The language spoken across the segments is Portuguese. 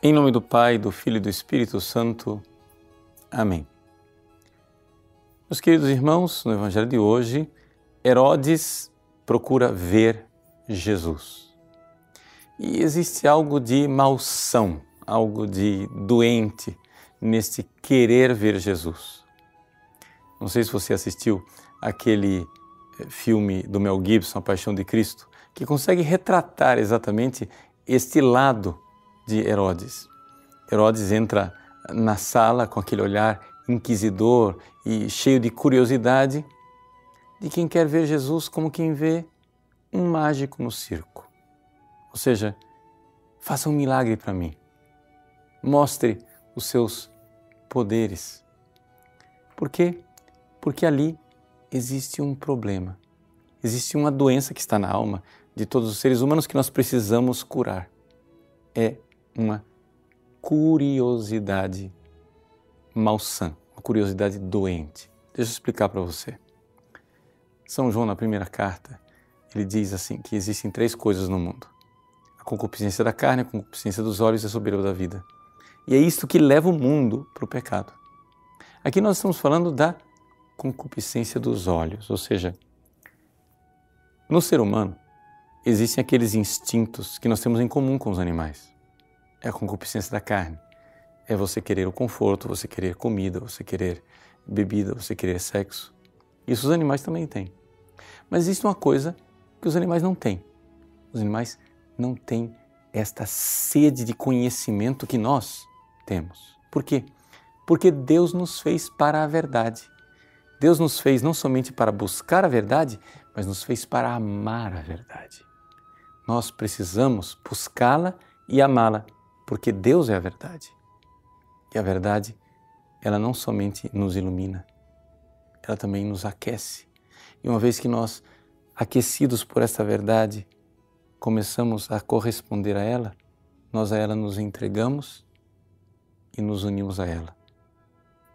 Em nome do Pai, do Filho e do Espírito Santo. Amém. Meus queridos irmãos, no Evangelho de hoje, Herodes procura ver Jesus. E existe algo de malsão, algo de doente neste querer ver Jesus. Não sei se você assistiu aquele eh, filme do Mel Gibson, A Paixão de Cristo, que consegue retratar exatamente este lado de Herodes. Herodes entra na sala com aquele olhar inquisidor e cheio de curiosidade de quem quer ver Jesus como quem vê um mágico no circo. Ou seja, faça um milagre para mim. Mostre os seus poderes. Por quê? Porque ali existe um problema. Existe uma doença que está na alma de todos os seres humanos que nós precisamos curar. É uma curiosidade malsã, uma curiosidade doente. Deixa eu explicar para você. São João, na primeira carta, ele diz assim que existem três coisas no mundo: a concupiscência da carne, a concupiscência dos olhos e a soberba da vida. E é isto que leva o mundo para o pecado. Aqui nós estamos falando da concupiscência dos olhos, ou seja, no ser humano existem aqueles instintos que nós temos em comum com os animais é a concupiscência da carne. É você querer o conforto, você querer comida, você querer bebida, você querer sexo. Isso os animais também têm. Mas existe uma coisa que os animais não têm. Os animais não têm esta sede de conhecimento que nós temos. Por quê? Porque Deus nos fez para a verdade. Deus nos fez não somente para buscar a verdade, mas nos fez para amar a verdade. Nós precisamos buscá-la e amá-la porque Deus é a verdade. E a verdade, ela não somente nos ilumina, ela também nos aquece. E uma vez que nós, aquecidos por essa verdade, começamos a corresponder a ela, nós a ela nos entregamos e nos unimos a ela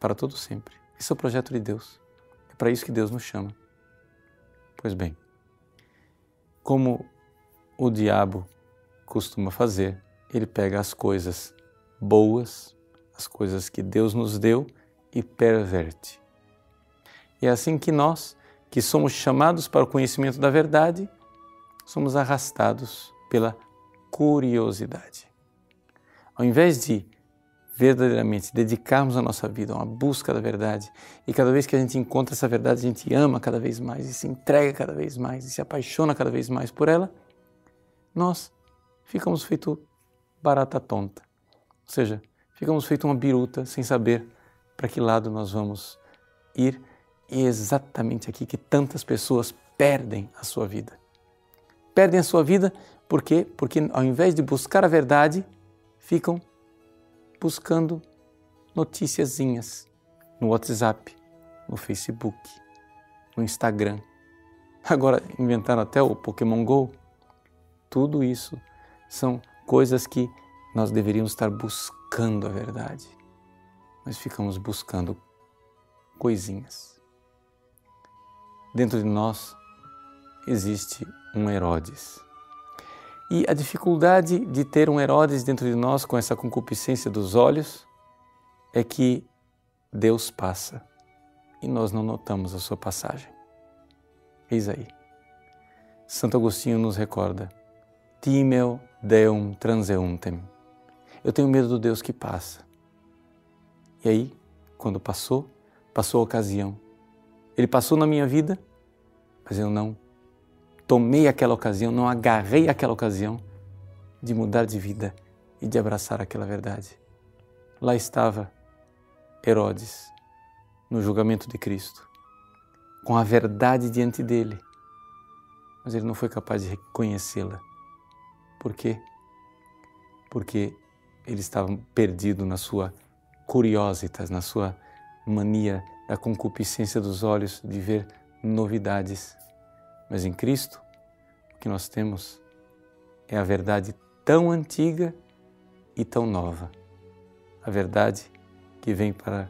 para todo sempre. Esse é o projeto de Deus. É para isso que Deus nos chama. Pois bem, como o diabo costuma fazer, ele pega as coisas boas, as coisas que Deus nos deu e perverte. E é assim que nós, que somos chamados para o conhecimento da verdade, somos arrastados pela curiosidade. Ao invés de verdadeiramente dedicarmos a nossa vida a uma busca da verdade, e cada vez que a gente encontra essa verdade, a gente ama cada vez mais e se entrega cada vez mais e se apaixona cada vez mais por ela, nós ficamos feito barata tonta. Ou seja, ficamos feito uma biruta sem saber para que lado nós vamos ir e é exatamente aqui que tantas pessoas perdem a sua vida. Perdem a sua vida por quê? Porque ao invés de buscar a verdade, ficam buscando noticiazinhas no WhatsApp, no Facebook, no Instagram. Agora inventaram até o Pokémon Go. Tudo isso são coisas que nós deveríamos estar buscando a verdade. Nós ficamos buscando coisinhas. Dentro de nós existe um Herodes. E a dificuldade de ter um Herodes dentro de nós com essa concupiscência dos olhos é que Deus passa e nós não notamos a sua passagem. Eis aí. Santo Agostinho nos recorda: Timeo Deum transeuntem. Eu tenho medo do Deus que passa. E aí, quando passou, passou a ocasião. Ele passou na minha vida, mas eu não tomei aquela ocasião, não agarrei aquela ocasião de mudar de vida e de abraçar aquela verdade. Lá estava Herodes, no julgamento de Cristo, com a verdade diante dele, mas ele não foi capaz de reconhecê-la. Por quê? Porque ele estava perdido na sua curiositas, na sua mania da concupiscência dos olhos de ver novidades. Mas em Cristo, o que nós temos é a verdade tão antiga e tão nova. A verdade que vem para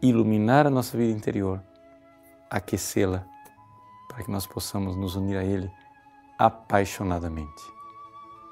iluminar a nossa vida interior, aquecê-la, para que nós possamos nos unir a Ele apaixonadamente.